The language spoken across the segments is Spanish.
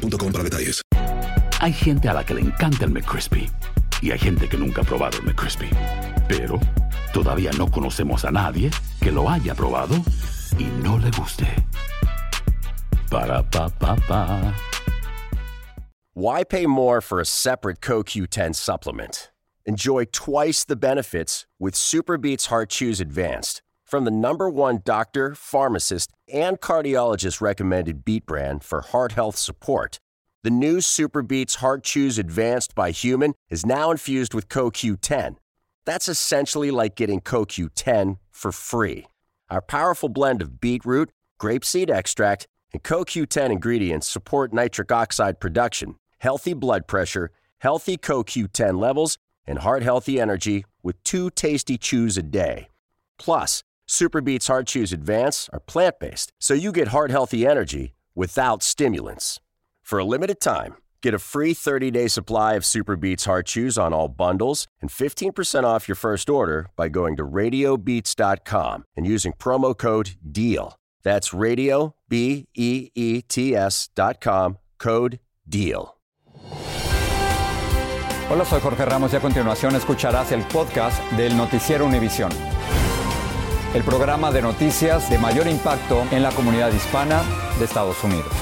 boostmobile.com para detalles. Hay gente a la que le encanta el McCrispy y hay gente que nunca ha probado el McCrispy. Pero todavía no conocemos a nadie que lo haya probado y no le guste. Para pa pa pa. Why pay more for a separate CoQ10 supplement? Enjoy twice the benefits with Superbeats Heart Chews Advanced from the number one doctor, pharmacist, and cardiologist recommended beet brand for heart health support. The new Superbeats Heart Chews Advanced by Human is now infused with CoQ10. That's essentially like getting CoQ10 for free. Our powerful blend of beetroot, grapeseed extract, and CoQ10 ingredients support nitric oxide production, healthy blood pressure, healthy CoQ10 levels, and heart healthy energy with two tasty chews a day. Plus, Superbeats Heart Chews Advance are plant based, so you get heart healthy energy without stimulants. For a limited time, get a free 30 day supply of Superbeats Heart Chews on all bundles and 15% off your first order by going to radiobeats.com and using promo code DEAL. That's radio, B E E T S dot com, code DEAL. Hola, soy Jorge Ramos y a continuación escucharás el podcast del Noticiero Univisión. El programa de noticias de mayor impacto en la comunidad hispana de Estados Unidos.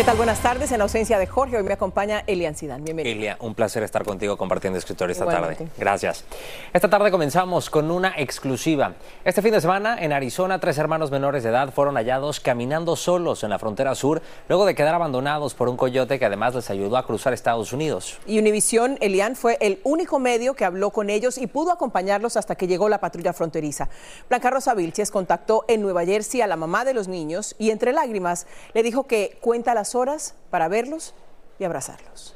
¿Qué tal? Buenas tardes. En ausencia de Jorge, hoy me acompaña Elian Sidán. Bienvenido. Elia, un placer estar contigo compartiendo escritorio esta Igualmente. tarde. Gracias. Esta tarde comenzamos con una exclusiva. Este fin de semana, en Arizona, tres hermanos menores de edad fueron hallados caminando solos en la frontera sur luego de quedar abandonados por un coyote que además les ayudó a cruzar Estados Unidos. Y Univisión, Elian, fue el único medio que habló con ellos y pudo acompañarlos hasta que llegó la patrulla fronteriza. Blanca Rosa Vilches contactó en Nueva Jersey a la mamá de los niños y entre lágrimas le dijo que cuenta las horas para verlos y abrazarlos.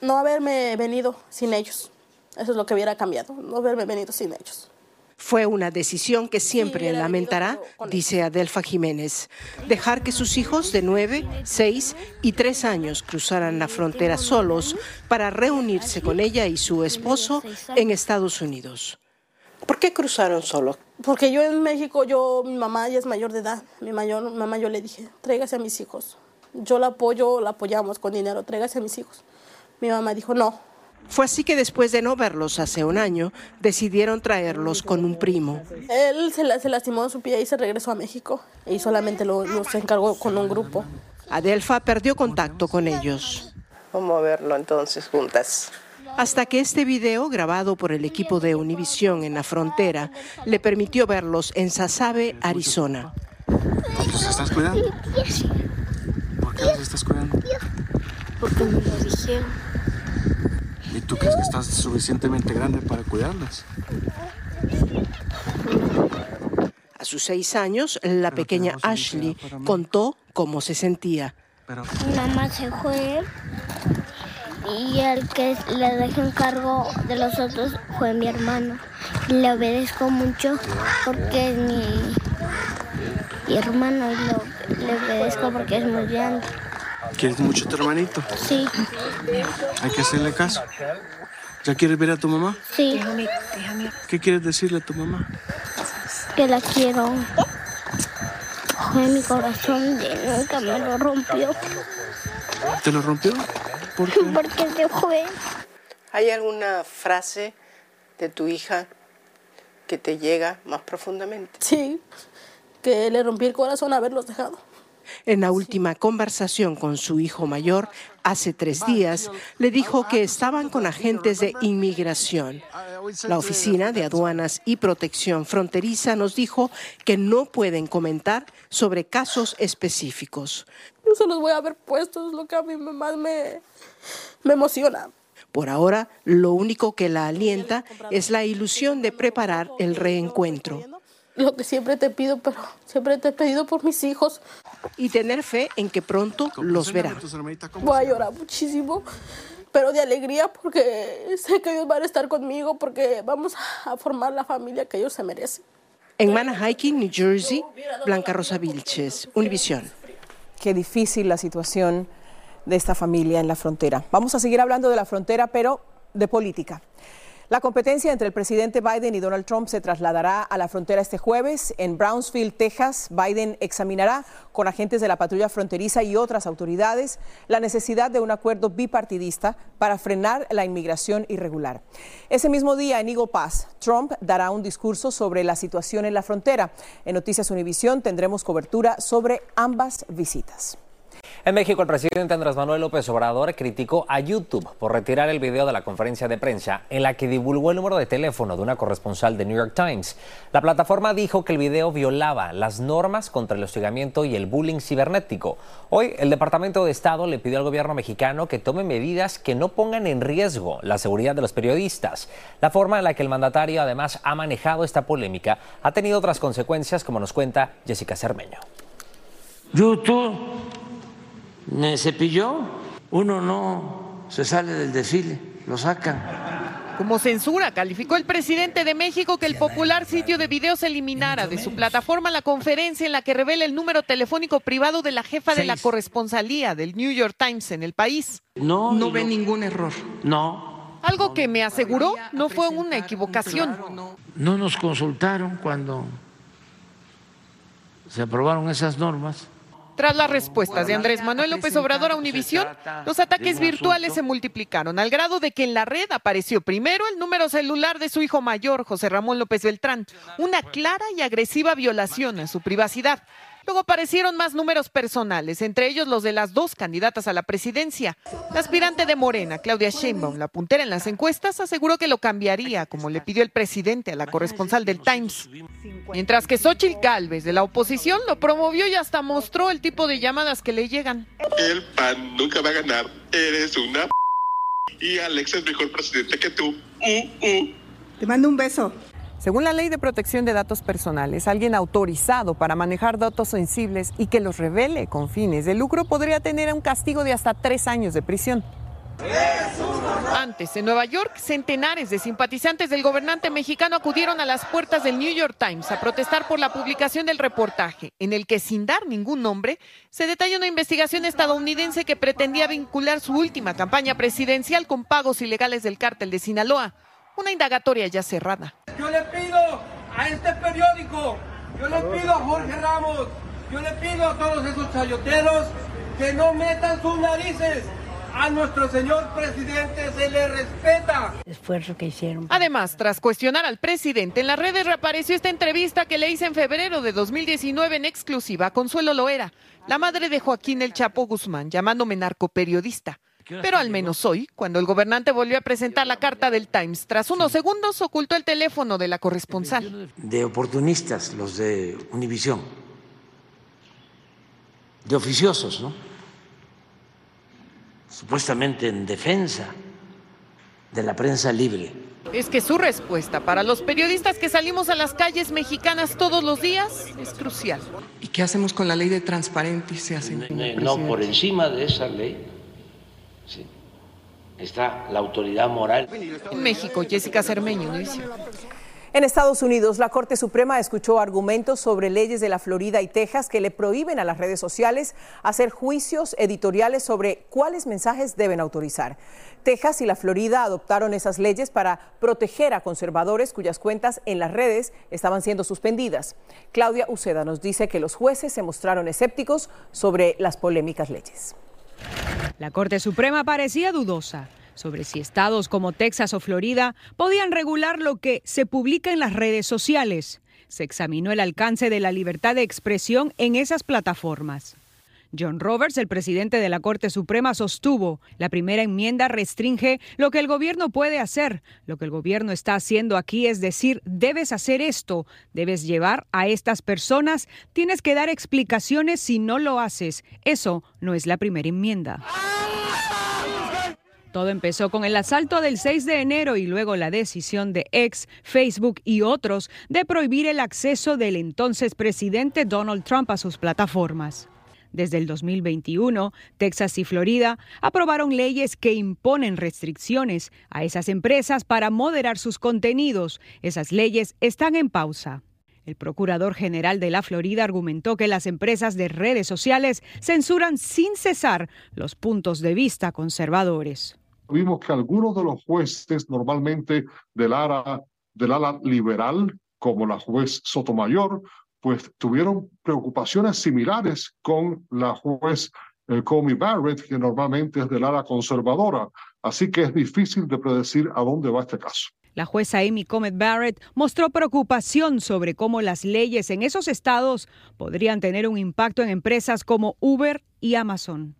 no haberme venido sin ellos. Eso es lo que hubiera cambiado, no haberme venido sin ellos. Fue una decisión que siempre lamentará, dice Adelfa Jiménez. Dejar que sus hijos de 9, 6 y 3 años cruzaran la frontera solos para reunirse con ella y su esposo en Estados Unidos. ¿Por qué cruzaron solos? Porque yo en México, yo, mi mamá ya es mayor de edad. Mi mayor, mamá yo le dije, tráigase a mis hijos. Yo la apoyo, la apoyamos con dinero, tráigase a mis hijos. Mi mamá dijo, no, Fue así que después de no verlos hace un año, decidieron traerlos con un primo. Él se, la- se lastimó en su pie y se regresó a México. Y solamente lo, lo se encargó con un grupo. Adelfa perdió contacto con ellos. Vamos a verlo entonces juntas. Hasta que este video, grabado por el equipo de Univisión en la frontera, le permitió verlos en Sasabe, Arizona. ¿Los estás cuidando? ¿Por qué los estás cuidando? Porque me lo dijeron. ¿Y tú crees que estás suficientemente grande para cuidarlas? A sus seis años, la pequeña Ashley contó cómo se sentía. Mi mamá se fue y el que le dejé un cargo de los otros fue mi hermano. Le obedezco mucho porque es mi, mi hermano y lo- le obedezco porque es muy grande. ¿Quieres mucho a tu hermanito? Sí, Hay que hacerle caso. ¿Ya quieres ver a tu mamá? sí, ¿Qué quieres decirle a tu mamá? que la quiero. Mi corazón nunca me lo rompió ¿Te lo rompió? ¿Por qué? porque se fue. ¿Hay alguna frase de tu hija que te llega más profundamente? Sí, que le rompí el corazón haberlos dejado. En la última conversación con su hijo mayor, hace tres días, le dijo que estaban con agentes de inmigración. La Oficina de Aduanas y Protección Fronteriza nos dijo que no pueden comentar sobre casos específicos. Yo se los voy a ver puestos, lo que a mí más me, me emociona. Por ahora, lo único que la alienta es la ilusión de preparar el reencuentro. Lo que siempre te pido, pero siempre te he pedido por mis hijos. Y tener fe en que pronto los verá. Voy a llorar muchísimo, pero de alegría porque sé que ellos van a estar conmigo, porque vamos a formar la familia que ellos se merecen. En Manahawkin, New Jersey, Blanca Rosa Vilches, Univisión. Qué difícil la situación de esta familia en la frontera. Vamos a seguir hablando de la frontera, pero de política. La competencia entre el presidente Biden y Donald Trump se trasladará a la frontera este jueves. En Brownsville, Texas, Biden examinará con agentes de la patrulla fronteriza y otras autoridades la necesidad de un acuerdo bipartidista para frenar la inmigración irregular. Ese mismo día, en Eagle Pass, Trump dará un discurso sobre la situación en la frontera. En Noticias Univisión tendremos cobertura sobre ambas visitas. En México, el presidente Andrés Manuel López Obrador criticó a YouTube por retirar el video de la conferencia de prensa en la que divulgó el número de teléfono de una corresponsal de New York Times. La plataforma dijo que el video violaba las normas contra el hostigamiento y el bullying cibernético. Hoy, el Departamento de Estado le pidió al gobierno mexicano que tome medidas que no pongan en riesgo la seguridad de los periodistas. La forma en la que el mandatario además ha manejado esta polémica ha tenido otras consecuencias, como nos cuenta Jessica Cermeño. YouTube me cepilló. Uno no se sale del desfile, lo sacan. Como censura, calificó el presidente de México que el popular sitio de videos eliminara de su plataforma la conferencia en la que revela el número telefónico privado de la jefa de la corresponsalía del New York Times en el país. No, no ve ningún error. No. Algo que me aseguró no fue una equivocación. No nos consultaron cuando se aprobaron esas normas. Tras las respuestas de Andrés Manuel López Obrador a Univisión, los ataques virtuales se multiplicaron al grado de que en la red apareció primero el número celular de su hijo mayor, José Ramón López Beltrán, una clara y agresiva violación a su privacidad. Luego aparecieron más números personales, entre ellos los de las dos candidatas a la presidencia. La aspirante de Morena, Claudia Sheinbaum, la puntera en las encuestas, aseguró que lo cambiaría, como le pidió el presidente a la corresponsal del Times. Mientras que Xochitl Gálvez, de la oposición, lo promovió y hasta mostró el tipo de llamadas que le llegan. El PAN nunca va a ganar. Eres una p y Alex es mejor presidente que tú. Uh, uh. Te mando un beso. Según la ley de protección de datos personales, alguien autorizado para manejar datos sensibles y que los revele con fines de lucro podría tener un castigo de hasta tres años de prisión. Antes, en Nueva York, centenares de simpatizantes del gobernante mexicano acudieron a las puertas del New York Times a protestar por la publicación del reportaje, en el que, sin dar ningún nombre, se detalla una investigación estadounidense que pretendía vincular su última campaña presidencial con pagos ilegales del cártel de Sinaloa. Una indagatoria ya cerrada. Yo le pido a este periódico, yo le pido a Jorge Ramos, yo le pido a todos esos chayoteros que no metan sus narices. A nuestro señor presidente se le respeta. Esfuerzo que hicieron. Además, tras cuestionar al presidente, en las redes reapareció esta entrevista que le hice en febrero de 2019 en exclusiva a Consuelo Loera, la madre de Joaquín El Chapo Guzmán, llamándome narcoperiodista. Pero al menos hoy, cuando el gobernante volvió a presentar la carta del Times, tras unos segundos ocultó el teléfono de la corresponsal. De oportunistas, los de Univisión. De oficiosos, ¿no? Supuestamente en defensa de la prensa libre. Es que su respuesta para los periodistas que salimos a las calles mexicanas todos los días es crucial. ¿Y qué hacemos con la ley de transparencia, señor? No, por encima de esa ley Sí. Está la autoridad moral. En México, Jessica Cermeño, Univision. En Estados Unidos, la Corte Suprema escuchó argumentos sobre leyes de la Florida y Texas que le prohíben a las redes sociales hacer juicios editoriales sobre cuáles mensajes deben autorizar. Texas y la Florida adoptaron esas leyes para proteger a conservadores cuyas cuentas en las redes estaban siendo suspendidas. Claudia Uceda nos dice que los jueces se mostraron escépticos sobre las polémicas leyes. La Corte Suprema parecía dudosa sobre si estados como Texas o Florida podían regular lo que se publica en las redes sociales. Se examinó el alcance de la libertad de expresión en esas plataformas. John Roberts, el presidente de la Corte Suprema, sostuvo, la primera enmienda restringe lo que el gobierno puede hacer. Lo que el gobierno está haciendo aquí es decir, debes hacer esto, debes llevar a estas personas, tienes que dar explicaciones si no lo haces. Eso no es la primera enmienda. Todo empezó con el asalto del 6 de enero y luego la decisión de ex, Facebook y otros de prohibir el acceso del entonces presidente Donald Trump a sus plataformas. Desde el 2021, Texas y Florida aprobaron leyes que imponen restricciones a esas empresas para moderar sus contenidos. Esas leyes están en pausa. El procurador general de la Florida argumentó que las empresas de redes sociales censuran sin cesar los puntos de vista conservadores. Vimos que algunos de los jueces normalmente del ala, liberal, como la juez Sotomayor, pues tuvieron preocupaciones similares con la juez eh, Comey Barrett, que normalmente es del ala conservadora. Así que es difícil de predecir a dónde va este caso. La jueza Amy Comet Barrett mostró preocupación sobre cómo las leyes en esos estados podrían tener un impacto en empresas como Uber y Amazon.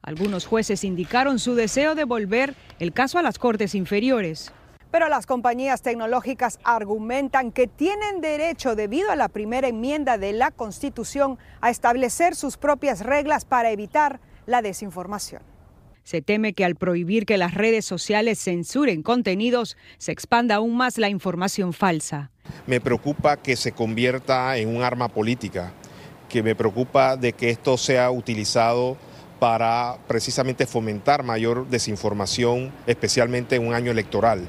Algunos jueces indicaron su deseo de volver el caso a las cortes inferiores. Pero las compañías tecnológicas argumentan que tienen derecho, debido a la primera enmienda de la Constitución, a establecer sus propias reglas para evitar la desinformación. Se teme que al prohibir que las redes sociales censuren contenidos, se expanda aún más la información falsa. Me preocupa que se convierta en un arma política, que me preocupa de que esto sea utilizado para precisamente fomentar mayor desinformación, especialmente en un año electoral.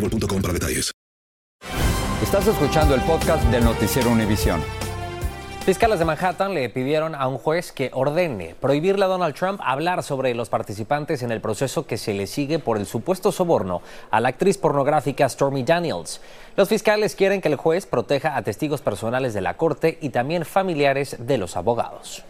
boostmobile.com para detalles. Estás escuchando el podcast del Noticiero Univisión. Fiscales de Manhattan le pidieron a un juez que ordene prohibirle a Donald Trump hablar sobre los participantes en el proceso que se le sigue por el supuesto soborno a la actriz pornográfica Stormy Daniels. Los fiscales quieren que el juez proteja a testigos personales de la corte y también familiares de los abogados.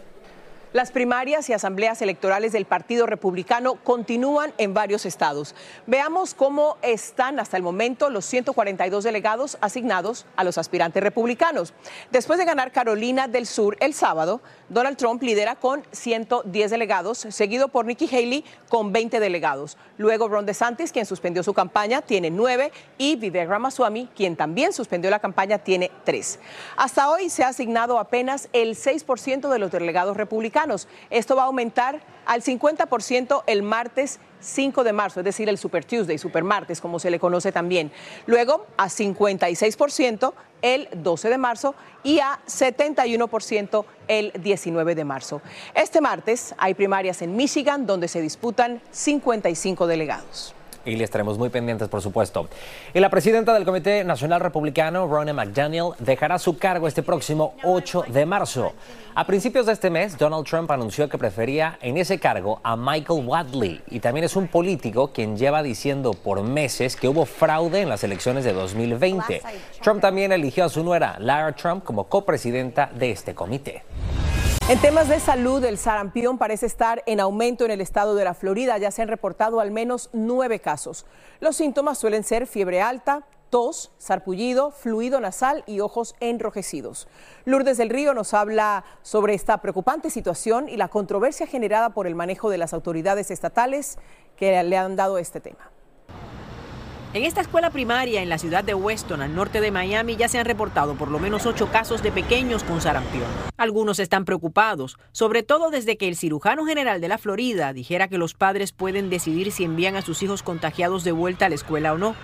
Las primarias y asambleas electorales del Partido Republicano continúan en varios estados. Veamos cómo están hasta el momento los 142 delegados asignados a los aspirantes republicanos. Después de ganar Carolina del Sur el sábado, Donald Trump lidera con 110 delegados, seguido por Nikki Haley con 20 delegados. Luego Ron DeSantis, quien suspendió su campaña, tiene 9 y Vivek Ramaswamy, quien también suspendió la campaña, tiene 3. Hasta hoy se ha asignado apenas el 6% de los delegados republicanos. Esto va a aumentar al 50% el martes 5 de marzo, es decir, el Super Tuesday, Super Martes, como se le conoce también. Luego a 56% el 12 de marzo y a 71% el 19 de marzo. Este martes hay primarias en Michigan donde se disputan 55 delegados y le estaremos muy pendientes, por supuesto. Y la presidenta del Comité Nacional Republicano, Ronna McDaniel, dejará su cargo este próximo 8 de marzo. A principios de este mes, Donald Trump anunció que prefería en ese cargo a Michael Wadley y también es un político quien lleva diciendo por meses que hubo fraude en las elecciones de 2020. Trump también eligió a su nuera, Lara Trump, como copresidenta de este comité. En temas de salud, el sarampión parece estar en aumento en el estado de la Florida. Ya se han reportado al menos nueve casos. Los síntomas suelen ser fiebre alta, tos, sarpullido, fluido nasal y ojos enrojecidos. Lourdes del Río nos habla sobre esta preocupante situación y la controversia generada por el manejo de las autoridades estatales que le han dado este tema. En esta escuela primaria en la ciudad de Weston, al norte de Miami, ya se han reportado por lo menos ocho casos de pequeños con sarampión. Algunos están preocupados, sobre todo desde que el cirujano general de la Florida dijera que los padres pueden decidir si envían a sus hijos contagiados de vuelta a la escuela o no.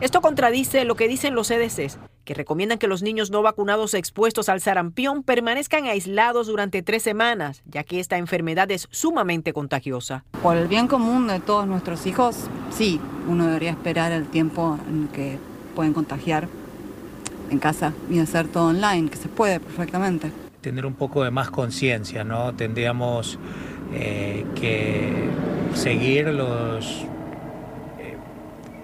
Esto contradice lo que dicen los CDCs, que recomiendan que los niños no vacunados expuestos al sarampión permanezcan aislados durante tres semanas, ya que esta enfermedad es sumamente contagiosa. Por el bien común de todos nuestros hijos, sí, uno debería esperar el tiempo en que pueden contagiar en casa y hacer todo online, que se puede perfectamente. Tener un poco de más conciencia, ¿no? Tendríamos eh, que seguir los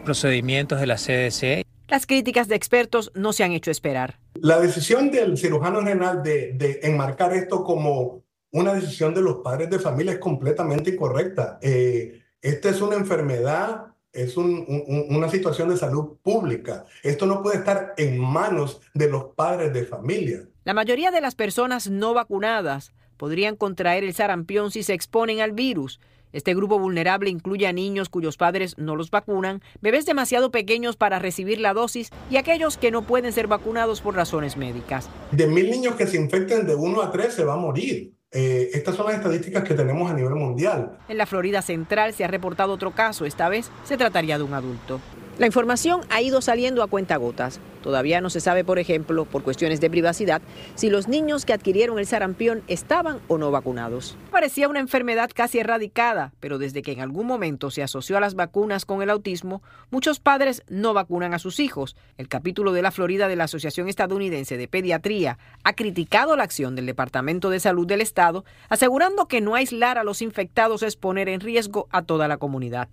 procedimientos de la CDC. Las críticas de expertos no se han hecho esperar. La decisión del cirujano general de, de enmarcar esto como una decisión de los padres de familia es completamente incorrecta. Eh, esta es una enfermedad, es un, un, una situación de salud pública. Esto no puede estar en manos de los padres de familia. La mayoría de las personas no vacunadas podrían contraer el sarampión si se exponen al virus. Este grupo vulnerable incluye a niños cuyos padres no los vacunan, bebés demasiado pequeños para recibir la dosis y aquellos que no pueden ser vacunados por razones médicas. De mil niños que se infecten de uno a tres se va a morir. Eh, estas son las estadísticas que tenemos a nivel mundial. En la Florida Central se ha reportado otro caso, esta vez se trataría de un adulto. La información ha ido saliendo a cuentagotas. Todavía no se sabe, por ejemplo, por cuestiones de privacidad, si los niños que adquirieron el sarampión estaban o no vacunados. Parecía una enfermedad casi erradicada, pero desde que en algún momento se asoció a las vacunas con el autismo, muchos padres no vacunan a sus hijos. El capítulo de la Florida de la Asociación Estadounidense de Pediatría ha criticado la acción del Departamento de Salud del Estado, asegurando que no aislar a los infectados es poner en riesgo a toda la comunidad.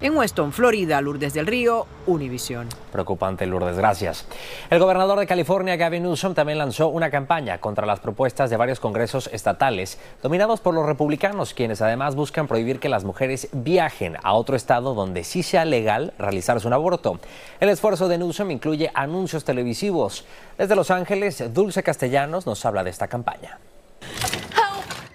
En Weston, Florida, Lourdes del Río, Univisión. Preocupante, Lourdes, gracias. El gobernador de California, Gavin Newsom, también lanzó una campaña contra las propuestas de varios congresos estatales dominados por los republicanos, quienes además buscan prohibir que las mujeres viajen a otro estado donde sí sea legal realizarse un aborto. El esfuerzo de Newsom incluye anuncios televisivos. Desde Los Ángeles, Dulce Castellanos nos habla de esta campaña.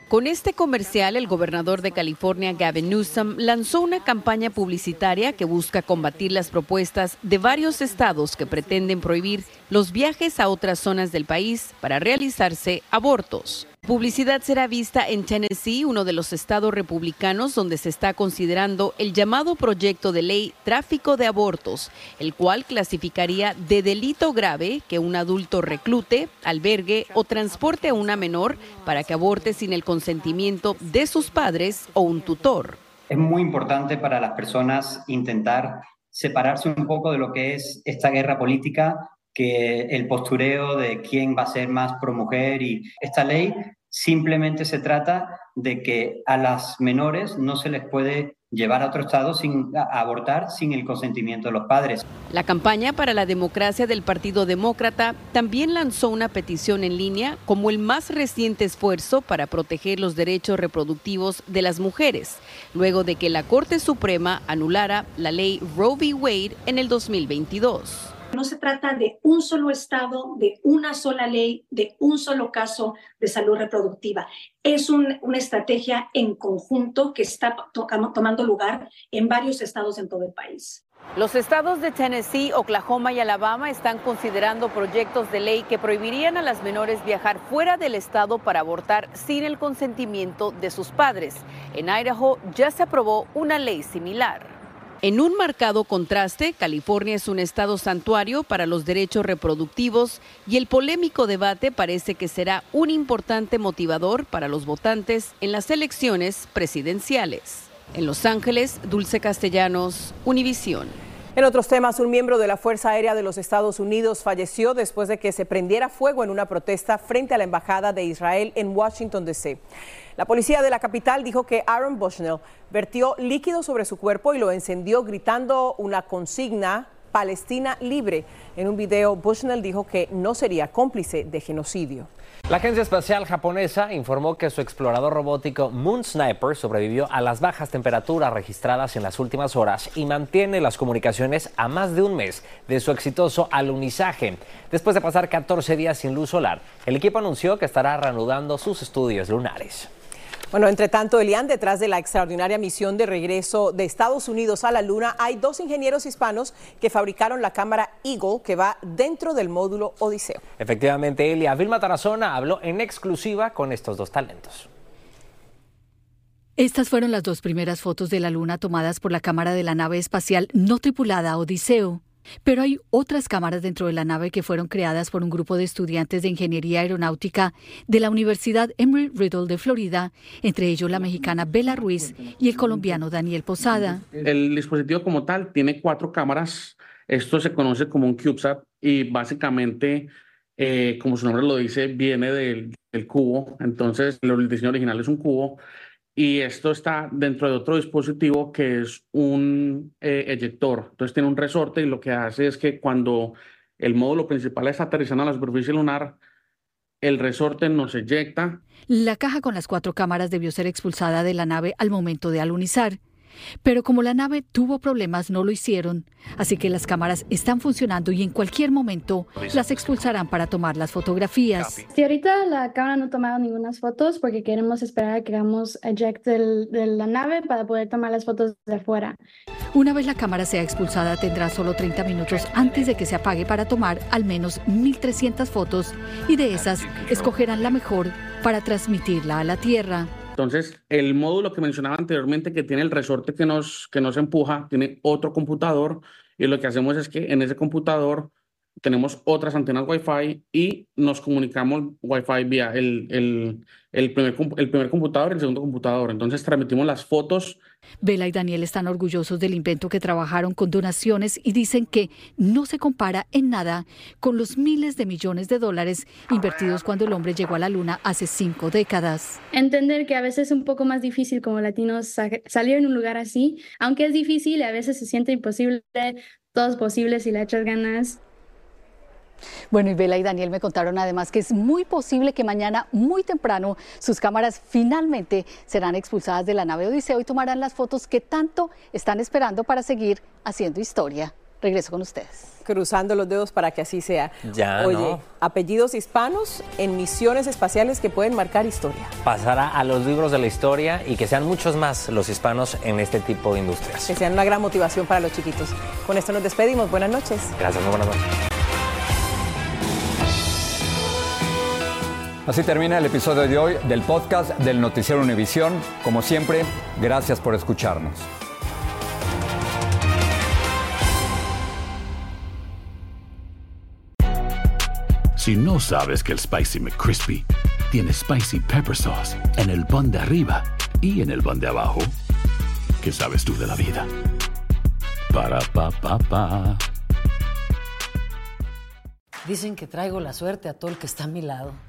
Con este comercial, el gobernador de California, Gavin Newsom, lanzó una campaña publicitaria que busca combatir las propuestas de varios estados que pretenden prohibir los viajes a otras zonas del país para realizarse abortos. Publicidad será vista en Tennessee, uno de los estados republicanos donde se está considerando el llamado proyecto de ley tráfico de abortos, el cual clasificaría de delito grave que un adulto reclute, albergue o transporte a una menor para que aborte sin el consentimiento de sus padres o un tutor. Es muy importante para las personas intentar separarse un poco de lo que es esta guerra política que el postureo de quién va a ser más pro mujer y esta ley simplemente se trata de que a las menores no se les puede llevar a otro estado sin abortar sin el consentimiento de los padres. La campaña para la democracia del Partido Demócrata también lanzó una petición en línea como el más reciente esfuerzo para proteger los derechos reproductivos de las mujeres, luego de que la Corte Suprema anulara la ley Roe v. Wade en el 2022. No se trata de un solo estado, de una sola ley, de un solo caso de salud reproductiva. Es una estrategia en conjunto que está tomando lugar en varios estados en todo el país. Los estados de Tennessee, Oklahoma y Alabama están considerando proyectos de ley que prohibirían a las menores viajar fuera del estado para abortar sin el consentimiento de sus padres. En Idaho ya se aprobó una ley similar. En un marcado contraste, California es un estado santuario para los derechos reproductivos y el polémico debate parece que será un importante motivador para los votantes en las elecciones presidenciales. En Los Ángeles, Dulce Castellanos, Univisión. En otros temas, un miembro de la Fuerza Aérea de los Estados Unidos falleció después de que se prendiera fuego en una protesta frente a la Embajada de Israel en Washington, D.C. La policía de la capital dijo que Aaron Bushnell vertió líquido sobre su cuerpo y lo encendió gritando una consigna Palestina libre. En un video, Bushnell dijo que no sería cómplice de genocidio. La Agencia Espacial Japonesa informó que su explorador robótico Moon Sniper sobrevivió a las bajas temperaturas registradas en las últimas horas y mantiene las comunicaciones a más de un mes de su exitoso alunizaje. Después de pasar 14 días sin luz solar, el equipo anunció que estará reanudando sus estudios lunares. Bueno, entre tanto, Elian, detrás de la extraordinaria misión de regreso de Estados Unidos a la Luna, hay dos ingenieros hispanos que fabricaron la cámara Eagle que va dentro del módulo Odiseo. Efectivamente, Elia. Vilma Tarazona habló en exclusiva con estos dos talentos. Estas fueron las dos primeras fotos de la Luna tomadas por la cámara de la nave espacial no tripulada Odiseo. Pero hay otras cámaras dentro de la nave que fueron creadas por un grupo de estudiantes de ingeniería aeronáutica de la Universidad Embry-Riddle de Florida, entre ellos la mexicana Bela Ruiz y el colombiano Daniel Posada. El dispositivo como tal tiene cuatro cámaras. Esto se conoce como un CubeSat y básicamente, eh, como su nombre lo dice, viene del cubo. Entonces, el diseño original es un cubo y esto está dentro de otro dispositivo que es un eh, eyector. Entonces tiene un resorte y lo que hace es que cuando el módulo principal está aterrizando a la superficie lunar, el resorte nos eyecta. La caja con las cuatro cámaras debió ser expulsada de la nave al momento de alunizar. Pero como la nave tuvo problemas, no lo hicieron. Así que las cámaras están funcionando y en cualquier momento las expulsarán para tomar las fotografías. Si ahorita la cámara no ha tomado ninguna fotos porque queremos esperar a que hagamos eject de la nave para poder tomar las fotos de afuera. Una vez la cámara sea expulsada, tendrá solo 30 minutos antes de que se apague para tomar al menos 1.300 fotos y de esas escogerán la mejor para transmitirla a la Tierra. Entonces, el módulo que mencionaba anteriormente, que tiene el resorte que nos, que nos empuja, tiene otro computador y lo que hacemos es que en ese computador tenemos otras antenas Wi-Fi y nos comunicamos Wi-Fi vía el, el, el, primer, el primer computador y el segundo computador. Entonces transmitimos las fotos. Vela y Daniel están orgullosos del invento que trabajaron con donaciones y dicen que no se compara en nada con los miles de millones de dólares invertidos cuando el hombre llegó a la luna hace cinco décadas. Entender que a veces es un poco más difícil como latinos salir en un lugar así, aunque es difícil, a veces se siente imposible, todo es posible si le echas ganas. Bueno, y Bela y Daniel me contaron además que es muy posible que mañana, muy temprano, sus cámaras finalmente serán expulsadas de la nave Odiseo y tomarán las fotos que tanto están esperando para seguir haciendo historia. Regreso con ustedes. Cruzando los dedos para que así sea. Ya, Oye, apellidos hispanos en misiones espaciales que pueden marcar historia. Pasará a los libros de la historia y que sean muchos más los hispanos en este tipo de industrias. Que sean una gran motivación para los chiquitos. Con esto nos despedimos. Buenas noches. Gracias, muy buenas noches. Así termina el episodio de hoy del podcast del Noticiero Univisión. Como siempre, gracias por escucharnos. Si no sabes que el Spicy McCrispy tiene Spicy Pepper Sauce en el pan de arriba y en el pan de abajo, ¿qué sabes tú de la vida? Para, pa, pa, pa. Dicen que traigo la suerte a todo el que está a mi lado.